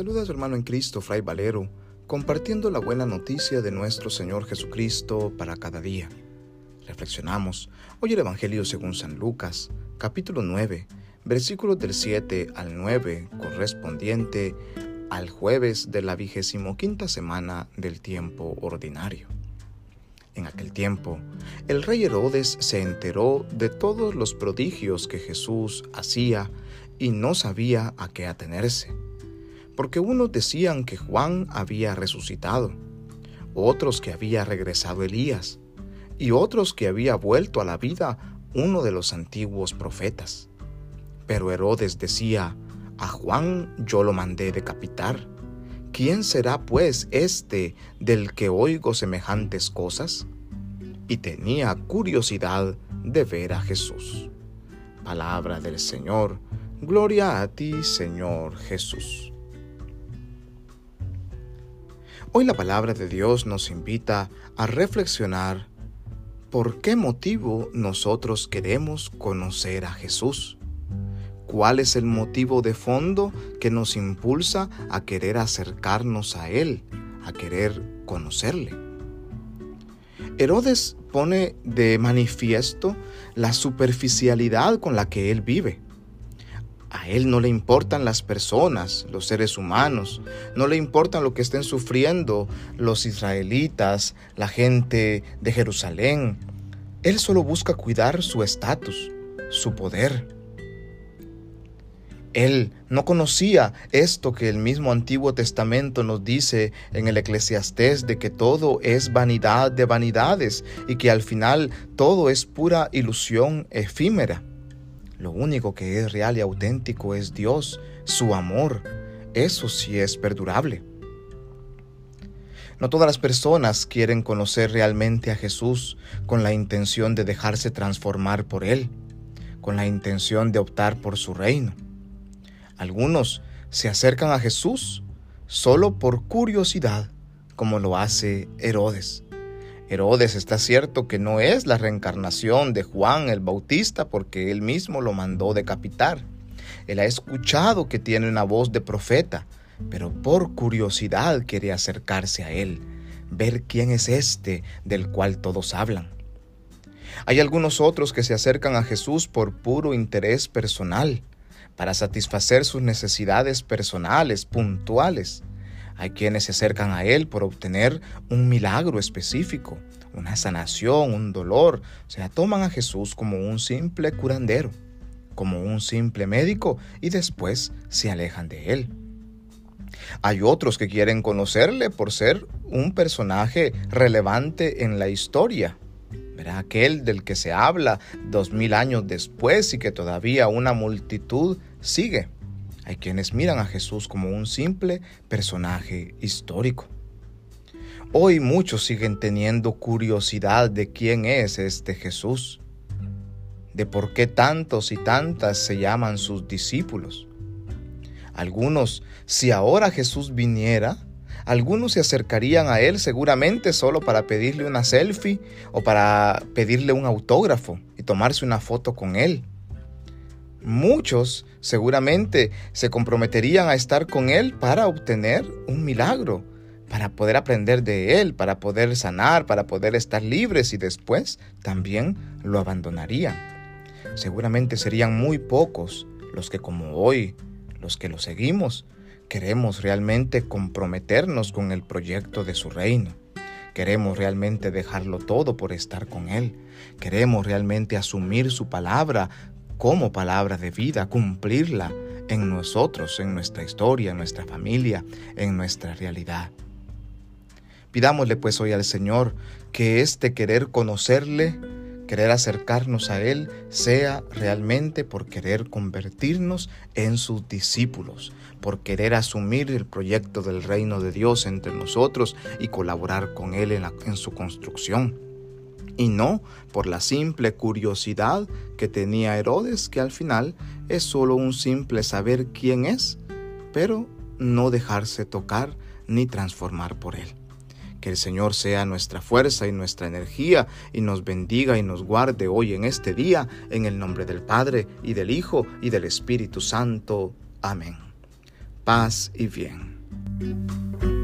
saluda su hermano en Cristo, Fray Valero, compartiendo la buena noticia de nuestro Señor Jesucristo para cada día. Reflexionamos hoy el Evangelio según San Lucas, capítulo 9, versículos del 7 al 9, correspondiente al jueves de la vigésimo quinta semana del tiempo ordinario. En aquel tiempo, el rey Herodes se enteró de todos los prodigios que Jesús hacía y no sabía a qué atenerse porque unos decían que Juan había resucitado, otros que había regresado Elías, y otros que había vuelto a la vida uno de los antiguos profetas. Pero Herodes decía, a Juan yo lo mandé decapitar. ¿Quién será pues este del que oigo semejantes cosas? Y tenía curiosidad de ver a Jesús. Palabra del Señor, gloria a ti Señor Jesús. Hoy la palabra de Dios nos invita a reflexionar por qué motivo nosotros queremos conocer a Jesús. ¿Cuál es el motivo de fondo que nos impulsa a querer acercarnos a Él, a querer conocerle? Herodes pone de manifiesto la superficialidad con la que Él vive Él no le importan las personas, los seres humanos, no le importan lo que estén sufriendo los israelitas, la gente de Jerusalén. Él solo busca cuidar su estatus, su poder. Él no conocía esto que el mismo Antiguo Testamento nos dice en el Eclesiastés de que todo es vanidad de vanidades y que al final todo es pura ilusión efímera. Lo único que es real y auténtico es Dios, su amor. Eso sí es perdurable. No todas las personas quieren conocer realmente a Jesús con la intención de dejarse transformar por Él, con la intención de optar por su reino. Algunos se acercan a Jesús solo por curiosidad, como lo hace Herodes. Herodes está cierto que no es la reencarnación de Juan el Bautista porque él mismo lo mandó decapitar. Él ha escuchado que tiene una voz de profeta, pero por curiosidad quiere acercarse a él, ver quién es este del cual todos hablan. Hay algunos otros que se acercan a Jesús por puro interés personal, para satisfacer sus necesidades personales, puntuales. Hay quienes se acercan a Él por obtener un milagro específico, una sanación, un dolor. O sea, toman a Jesús como un simple curandero, como un simple médico y después se alejan de Él. Hay otros que quieren conocerle por ser un personaje relevante en la historia, Verá aquel del que se habla dos mil años después y que todavía una multitud sigue. Hay quienes miran a Jesús como un simple personaje histórico. Hoy muchos siguen teniendo curiosidad de quién es este Jesús, de por qué tantos y tantas se llaman sus discípulos. Algunos, si ahora Jesús viniera, algunos se acercarían a Él seguramente solo para pedirle una selfie o para pedirle un autógrafo y tomarse una foto con Él. Muchos seguramente se comprometerían a estar con Él para obtener un milagro, para poder aprender de Él, para poder sanar, para poder estar libres y después también lo abandonarían. Seguramente serían muy pocos los que como hoy, los que lo seguimos, queremos realmente comprometernos con el proyecto de su reino. Queremos realmente dejarlo todo por estar con Él. Queremos realmente asumir su palabra como palabra de vida, cumplirla en nosotros, en nuestra historia, en nuestra familia, en nuestra realidad. Pidámosle pues hoy al Señor que este querer conocerle, querer acercarnos a Él, sea realmente por querer convertirnos en sus discípulos, por querer asumir el proyecto del reino de Dios entre nosotros y colaborar con Él en, en su construcción y no por la simple curiosidad que tenía Herodes, que al final es solo un simple saber quién es, pero no dejarse tocar ni transformar por él. Que el Señor sea nuestra fuerza y nuestra energía y nos bendiga y nos guarde hoy en este día, en el nombre del Padre y del Hijo y del Espíritu Santo. Amén. paz y bien.